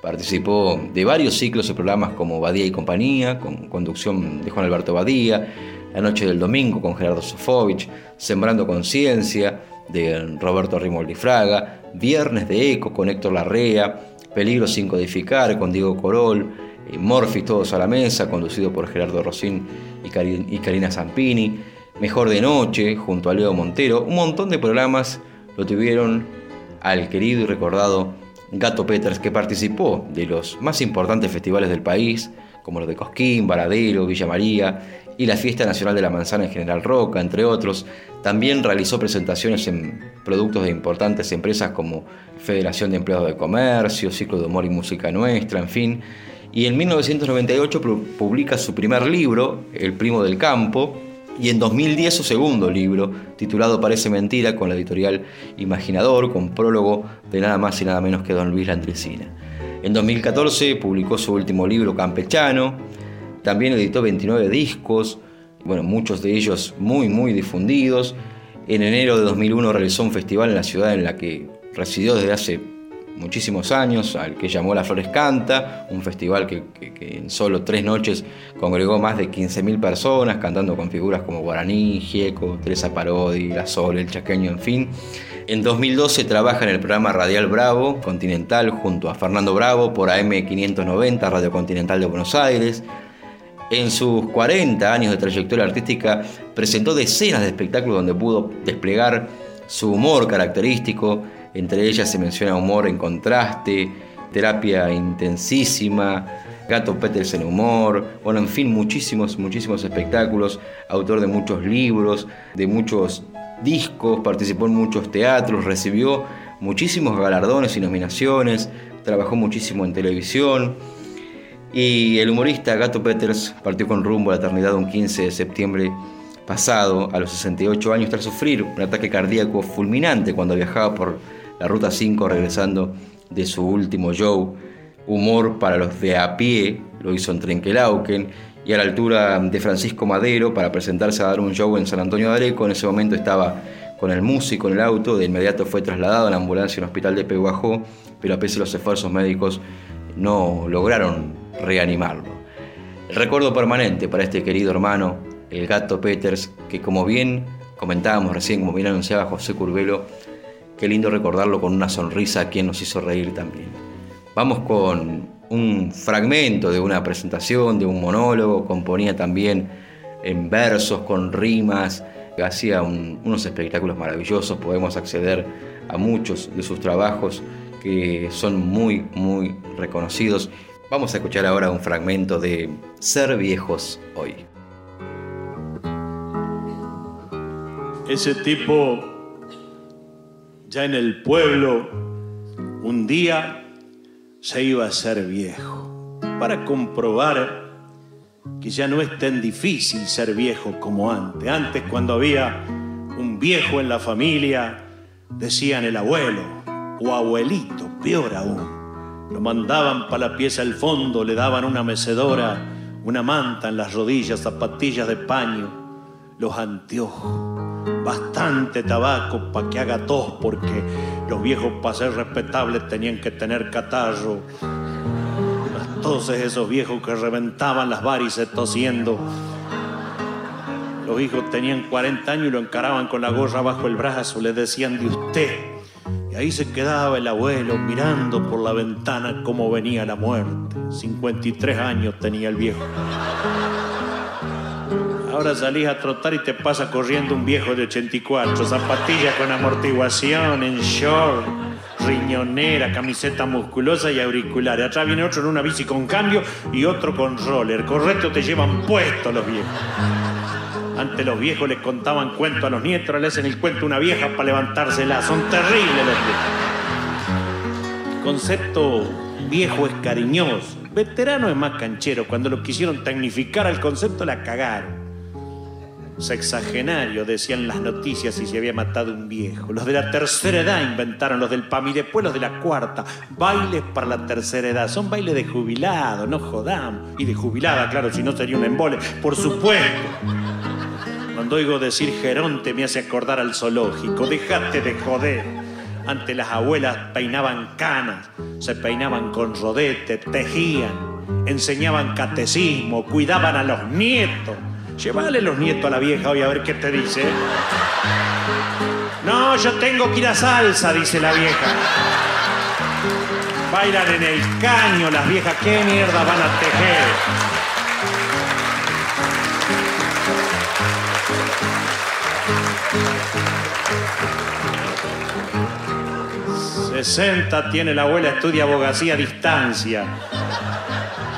Participó de varios ciclos de programas como Badía y Compañía, con conducción de Juan Alberto Badía, La Noche del Domingo con Gerardo Sofovich, Sembrando Conciencia de Roberto Rimoldi Fraga, Viernes de Eco con Héctor Larrea, Peligro sin codificar con Diego Corol, eh, Morphy Todos a la Mesa, conducido por Gerardo Rosín y Karina Zampini, Mejor de Noche, junto a Leo Montero. Un montón de programas lo tuvieron al querido y recordado Gato Peters, que participó de los más importantes festivales del país, como los de Cosquín, Varadero, Villa María y la Fiesta Nacional de la Manzana en General Roca, entre otros. También realizó presentaciones en productos de importantes empresas como Federación de Empleados de Comercio, Ciclo de Humor y Música Nuestra, en fin. Y en 1998 publica su primer libro, El Primo del Campo, y en 2010 su segundo libro, titulado Parece Mentira, con la editorial Imaginador, con prólogo de nada más y nada menos que Don Luis Landresina. En 2014 publicó su último libro, Campechano, también editó 29 discos, bueno, muchos de ellos muy, muy difundidos. En enero de 2001 realizó un festival en la ciudad en la que residió desde hace muchísimos años, al que llamó La Flores Canta, un festival que, en solo tres noches congregó más de 15.000 personas, cantando con figuras como Guaraní, Gieco, Teresa Parodi, La Sol, El Chaqueño, en fin. En 2012 trabaja en el programa Radial Bravo Continental junto a Fernando Bravo por AM590, Radio Continental de Buenos Aires. En sus 40 años de trayectoria artística presentó decenas de espectáculos donde pudo desplegar su humor característico, entre ellas se menciona humor en contraste, terapia intensísima, Gato Peters en humor, bueno, en fin, muchísimos, muchísimos espectáculos, autor de muchos libros, de muchos discos, participó en muchos teatros, recibió muchísimos galardones y nominaciones, trabajó muchísimo en televisión. Y el humorista Gato Peters partió con rumbo a la eternidad un 15 de septiembre pasado, a los 68 años, tras sufrir un ataque cardíaco fulminante cuando viajaba por la Ruta 5 regresando de su último show. Humor para los de a pie, lo hizo en Trenquelauquen y a la altura de Francisco Madero para presentarse a dar un show en San Antonio de Areco. En ese momento estaba con el músico en el auto, de inmediato fue trasladado la ambulancia en el hospital de Peguajó, pero a pesar de los esfuerzos médicos no lograron reanimarlo. El recuerdo permanente para este querido hermano, el gato Peters, que como bien comentábamos recién, como bien anunciaba José Curvelo, Qué lindo recordarlo con una sonrisa a quien nos hizo reír también. Vamos con un fragmento de una presentación, de un monólogo, componía también en versos, con rimas, hacía unos espectáculos maravillosos, podemos acceder a muchos de sus trabajos que son muy, muy reconocidos. Vamos a escuchar ahora un fragmento de Ser viejos hoy. Ese tipo ya en el pueblo, un día se iba a ser viejo para comprobar que ya no es tan difícil ser viejo como antes. Antes cuando había un viejo en la familia, decían el abuelo o abuelito, peor aún. Lo mandaban para la pieza al fondo, le daban una mecedora, una manta en las rodillas, zapatillas de paño, los anteojos, bastante tabaco para que haga tos, porque los viejos para ser respetables tenían que tener catarro. Toses esos viejos que reventaban las varices tosiendo. Los hijos tenían 40 años y lo encaraban con la gorra bajo el brazo, le decían de usted. Y ahí se quedaba el abuelo mirando por la ventana cómo venía la muerte. 53 años tenía el viejo. Ahora salís a trotar y te pasa corriendo un viejo de 84, zapatillas con amortiguación, en short, riñonera, camiseta musculosa y auriculares. Atrás viene otro en una bici con cambio y otro con roller. Correcto, te llevan puestos los viejos. Antes los viejos les contaban cuentos a los nietos, le hacen el cuento a una vieja para levantársela. Son terribles los viejos. Concepto viejo es cariñoso. Veterano es más canchero. Cuando lo quisieron tecnificar al concepto la cagaron. Sexagenario, decían las noticias y se había matado un viejo. Los de la tercera edad inventaron los del PAM y después los de la cuarta. Bailes para la tercera edad. Son bailes de jubilado, no jodamos. Y de jubilada, claro, si no sería un embole. Por supuesto. Cuando oigo decir Geronte me hace acordar al zoológico. Dejate de joder. Antes las abuelas peinaban canas, se peinaban con rodete, tejían, enseñaban catecismo, cuidaban a los nietos. Llévale los nietos a la vieja hoy a ver qué te dice. No, yo tengo que ir a salsa, dice la vieja. Bailan en el caño las viejas, ¿qué mierda van a tejer? 60 tiene la abuela, estudia abogacía a distancia.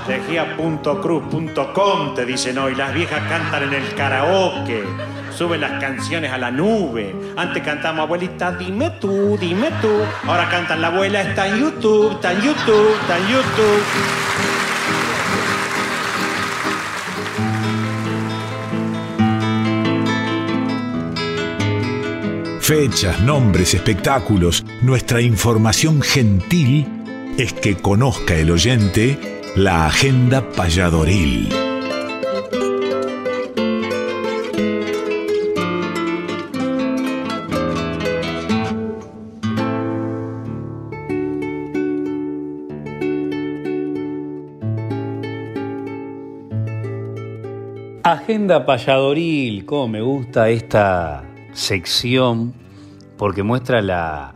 Tejía.cruz.com te dicen hoy, las viejas cantan en el karaoke, suben las canciones a la nube. Antes cantamos, abuelita, dime tú, dime tú. Ahora cantan, la abuela está en YouTube, está en YouTube, está en YouTube. Fechas, nombres, espectáculos, nuestra información gentil es que conozca el oyente la agenda payadoril. Agenda payadoril, cómo me gusta esta sección porque muestra la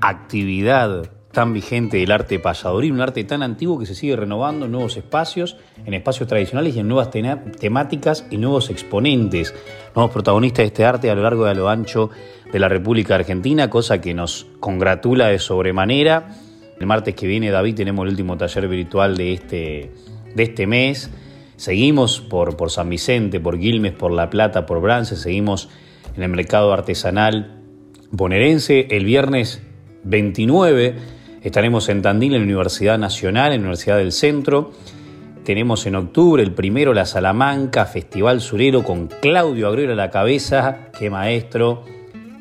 actividad tan vigente del arte payadoril, un arte tan antiguo que se sigue renovando en nuevos espacios, en espacios tradicionales y en nuevas temáticas y nuevos exponentes, nuevos protagonistas de este arte a lo largo y a lo ancho de la República Argentina, cosa que nos congratula de sobremanera. El martes que viene, David, tenemos el último taller virtual de este, de este mes. Seguimos por, por San Vicente, por Quilmes, por La Plata, por Brance, seguimos en el mercado artesanal bonaerense. El viernes 29 estaremos en Tandil, en la Universidad Nacional, en la Universidad del Centro. Tenemos en octubre el primero la Salamanca, Festival Surero con Claudio Abrera a la cabeza, qué maestro,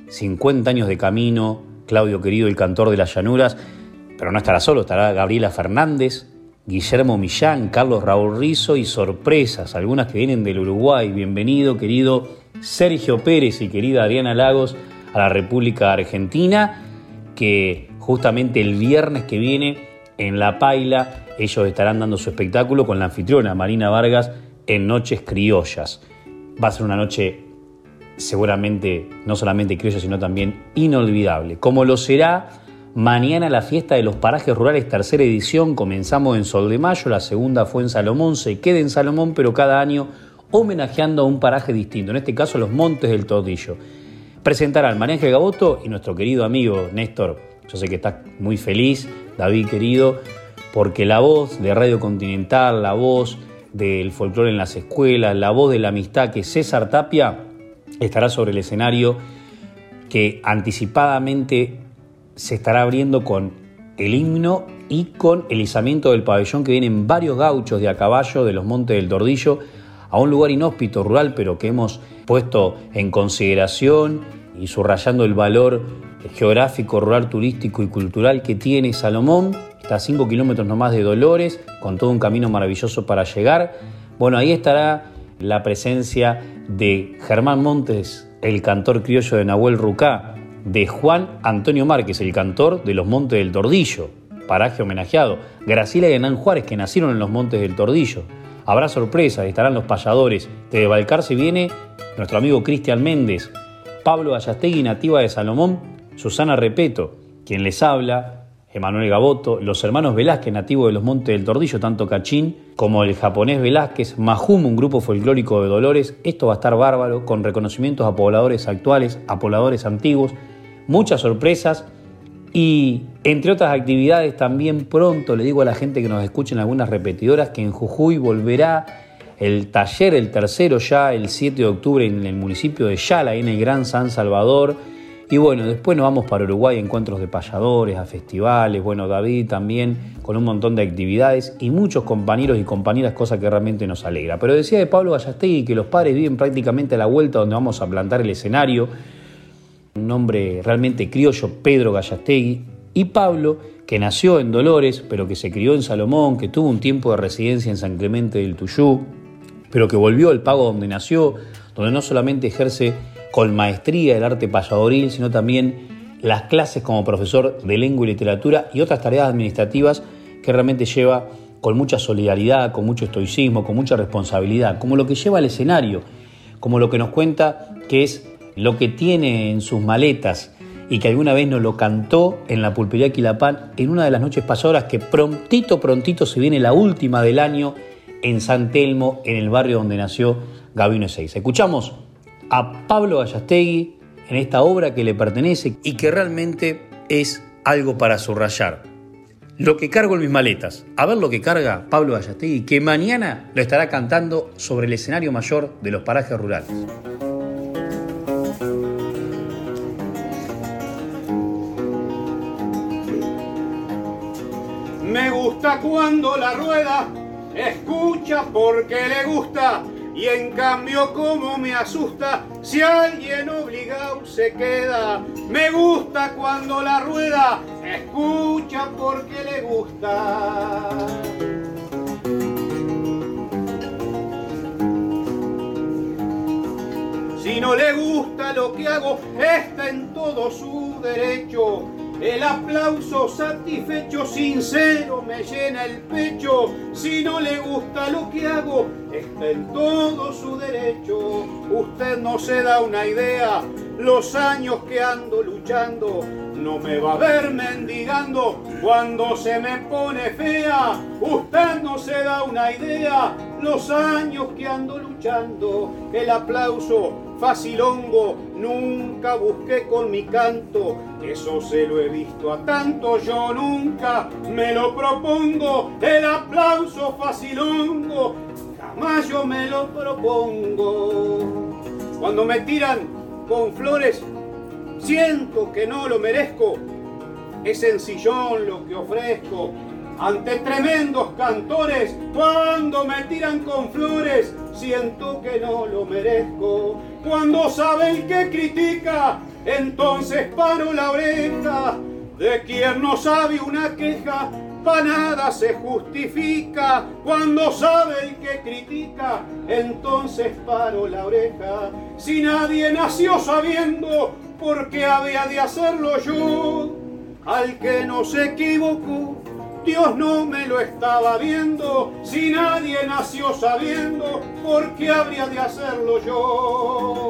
50 años de camino, Claudio querido, el cantor de las llanuras, pero no estará solo, estará Gabriela Fernández, Guillermo Millán, Carlos Raúl Rizo y sorpresas, algunas que vienen del Uruguay. Bienvenido, querido Sergio Pérez y querida Adriana Lagos a la República Argentina, que justamente el viernes que viene en La Paila ellos estarán dando su espectáculo con la anfitriona Marina Vargas en Noches Criollas. Va a ser una noche seguramente no solamente criolla, sino también inolvidable, como lo será mañana la fiesta de los parajes rurales, tercera edición, comenzamos en Sol de Mayo, la segunda fue en Salomón, se queda en Salomón, pero cada año homenajeando a un paraje distinto, en este caso los Montes del Tordillo. Presentarán María Ángel Gaboto y nuestro querido amigo Néstor. Yo sé que está muy feliz, David querido, porque la voz de Radio Continental, la voz del folclore en las escuelas, la voz de la amistad que César Tapia estará sobre el escenario que anticipadamente se estará abriendo con el himno y con el izamiento del pabellón que vienen varios gauchos de a caballo de los Montes del Tordillo a un lugar inhóspito, rural, pero que hemos puesto en consideración y subrayando el valor geográfico, rural, turístico y cultural que tiene Salomón. está a 5 kilómetros nomás de Dolores, con todo un camino maravilloso para llegar. Bueno, ahí estará la presencia de Germán Montes, el cantor criollo de Nahuel Rucá, de Juan Antonio Márquez, el cantor de los Montes del Tordillo, paraje homenajeado, Graciela y Hernán Juárez, que nacieron en los Montes del Tordillo. Habrá sorpresas, estarán los payadores. De Balcarce viene nuestro amigo Cristian Méndez, Pablo Ayastegui, nativa de Salomón, Susana Repeto, quien les habla, Emanuel Gaboto, los hermanos Velázquez, nativos de los Montes del Tordillo, tanto Cachín como el japonés Velázquez, Mahum, un grupo folclórico de Dolores. Esto va a estar bárbaro, con reconocimientos a pobladores actuales, a pobladores antiguos, muchas sorpresas y entre otras actividades también pronto le digo a la gente que nos escuchen algunas repetidoras que en Jujuy volverá el taller, el tercero ya el 7 de octubre en el municipio de Yala, en el Gran San Salvador. Y bueno, después nos vamos para Uruguay encuentros de payadores, a festivales, bueno, David también con un montón de actividades y muchos compañeros y compañeras, cosa que realmente nos alegra. Pero decía de Pablo Gallastegui que los padres viven prácticamente a la vuelta donde vamos a plantar el escenario un nombre realmente criollo, Pedro Gallastegui, y Pablo, que nació en Dolores, pero que se crió en Salomón, que tuvo un tiempo de residencia en San Clemente del Tuyú, pero que volvió al pago donde nació, donde no solamente ejerce con maestría el arte payadoril, sino también las clases como profesor de lengua y literatura y otras tareas administrativas que realmente lleva con mucha solidaridad, con mucho estoicismo, con mucha responsabilidad, como lo que lleva al escenario, como lo que nos cuenta que es lo que tiene en sus maletas y que alguna vez nos lo cantó en la pulpería Quilapán en una de las noches pasadoras que prontito, prontito se viene la última del año en San Telmo, en el barrio donde nació Gabino Ezeiza. Escuchamos a Pablo Gallastegui en esta obra que le pertenece y que realmente es algo para subrayar. Lo que cargo en mis maletas. A ver lo que carga Pablo Gallastegui, que mañana lo estará cantando sobre el escenario mayor de los parajes rurales. Me gusta cuando la rueda escucha porque le gusta y en cambio como me asusta si alguien obligado se queda. Me gusta cuando la rueda escucha porque le gusta. Si no le gusta lo que hago, está en todo su derecho el aplauso satisfecho, sincero, me llena el pecho. Si no le gusta lo que hago, está en todo su derecho. Usted no se da una idea, los años que ando luchando, no me va a ver mendigando cuando se me pone fea. Usted no se da una idea, los años que ando luchando, el aplauso facilongo, nunca busqué con mi canto, eso se lo he visto a tanto, yo nunca me lo propongo, el aplauso facilongo, jamás yo me lo propongo. Cuando me tiran con flores, siento que no lo merezco, es sencillón lo que ofrezco, ante tremendos cantores, cuando me tiran con flores, siento que no lo merezco. Cuando saben que critica, entonces paro la oreja. De quien no sabe una queja, para nada se justifica. Cuando sabe que critica, entonces paro la oreja. Si nadie nació sabiendo, ¿por qué había de hacerlo yo? Al que no se equivocó, Dios no me lo estaba viendo, si nadie nació sabiendo, ¿por qué habría de hacerlo yo?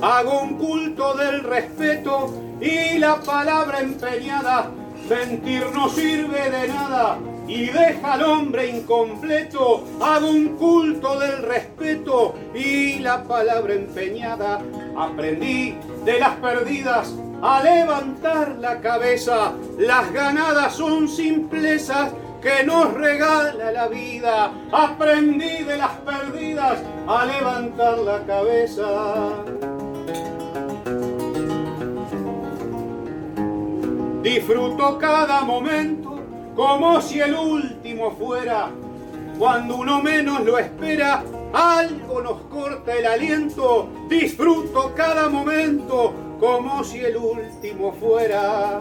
Hago un culto del respeto y la palabra empeñada, mentir no sirve de nada y deja al hombre incompleto. Hago un culto del respeto y la palabra empeñada. Aprendí de las perdidas a levantar la cabeza. Las ganadas son simplezas que nos regala la vida. Aprendí de las perdidas a levantar la cabeza. Disfruto cada momento como si el último fuera. Cuando uno menos lo espera, algo nos corta el aliento. Disfruto cada momento como si el último fuera.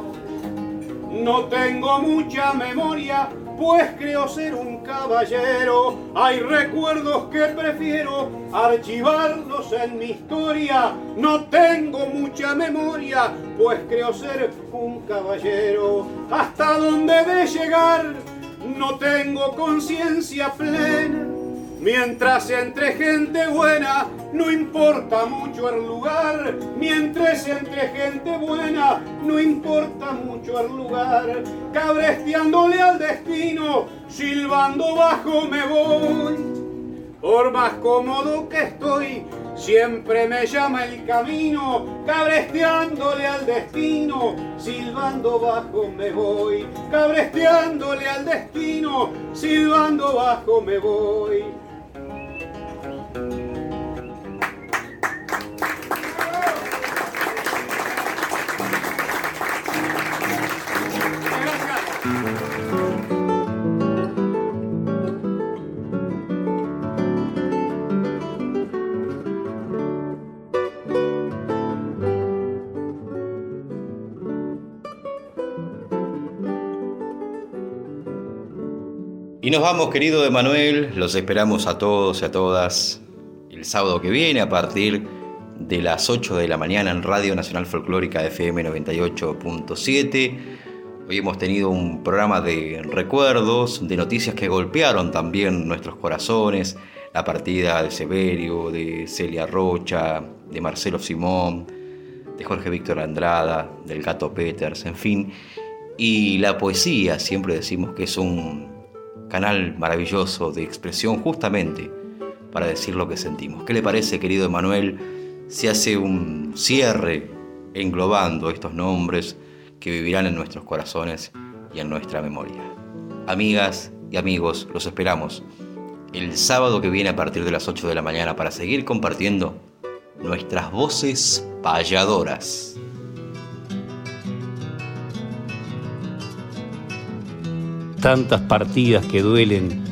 No tengo mucha memoria, pues creo ser un caballero. Hay recuerdos que prefiero archivarlos en mi historia. No tengo mucha memoria, pues creo ser un caballero. Hasta donde de llegar, no tengo conciencia plena. Mientras entre gente buena, no importa mucho el lugar. Mientras entre gente buena, no importa mucho el lugar. Cabresteándole al destino, silbando bajo me voy. Por más cómodo que estoy, siempre me llama el camino. Cabresteándole al destino, silbando bajo me voy. Cabresteándole al destino, silbando bajo me voy. Y nos vamos, querido Emanuel, los esperamos a todos y a todas sábado que viene a partir de las 8 de la mañana en Radio Nacional Folclórica FM 98.7. Hoy hemos tenido un programa de recuerdos, de noticias que golpearon también nuestros corazones, la partida de Severio, de Celia Rocha, de Marcelo Simón, de Jorge Víctor Andrada, del Gato Peters, en fin. Y la poesía, siempre decimos que es un canal maravilloso de expresión justamente para decir lo que sentimos. ¿Qué le parece, querido Emanuel, si hace un cierre englobando estos nombres que vivirán en nuestros corazones y en nuestra memoria? Amigas y amigos, los esperamos el sábado que viene a partir de las 8 de la mañana para seguir compartiendo nuestras voces payadoras. tantas partidas que duelen,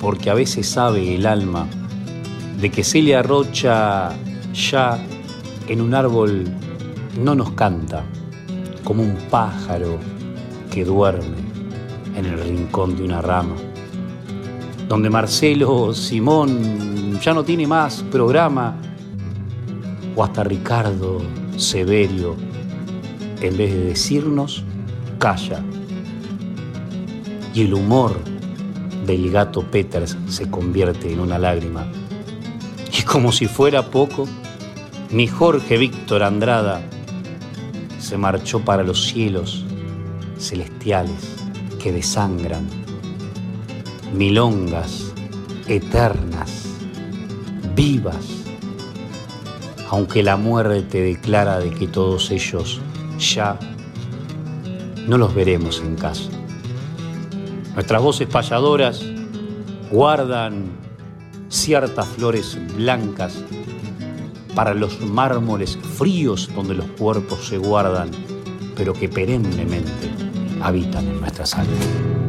porque a veces sabe el alma de que Celia Rocha ya en un árbol no nos canta como un pájaro que duerme en el rincón de una rama, donde Marcelo Simón ya no tiene más programa, o hasta Ricardo Severio, en vez de decirnos, calla y el humor del gato Peters se convierte en una lágrima. Y como si fuera poco, mi Jorge Víctor Andrada se marchó para los cielos celestiales que desangran, milongas eternas, vivas, aunque la muerte declara de que todos ellos ya no los veremos en casa. Nuestras voces payadoras guardan ciertas flores blancas para los mármoles fríos donde los cuerpos se guardan, pero que perennemente habitan en nuestras almas.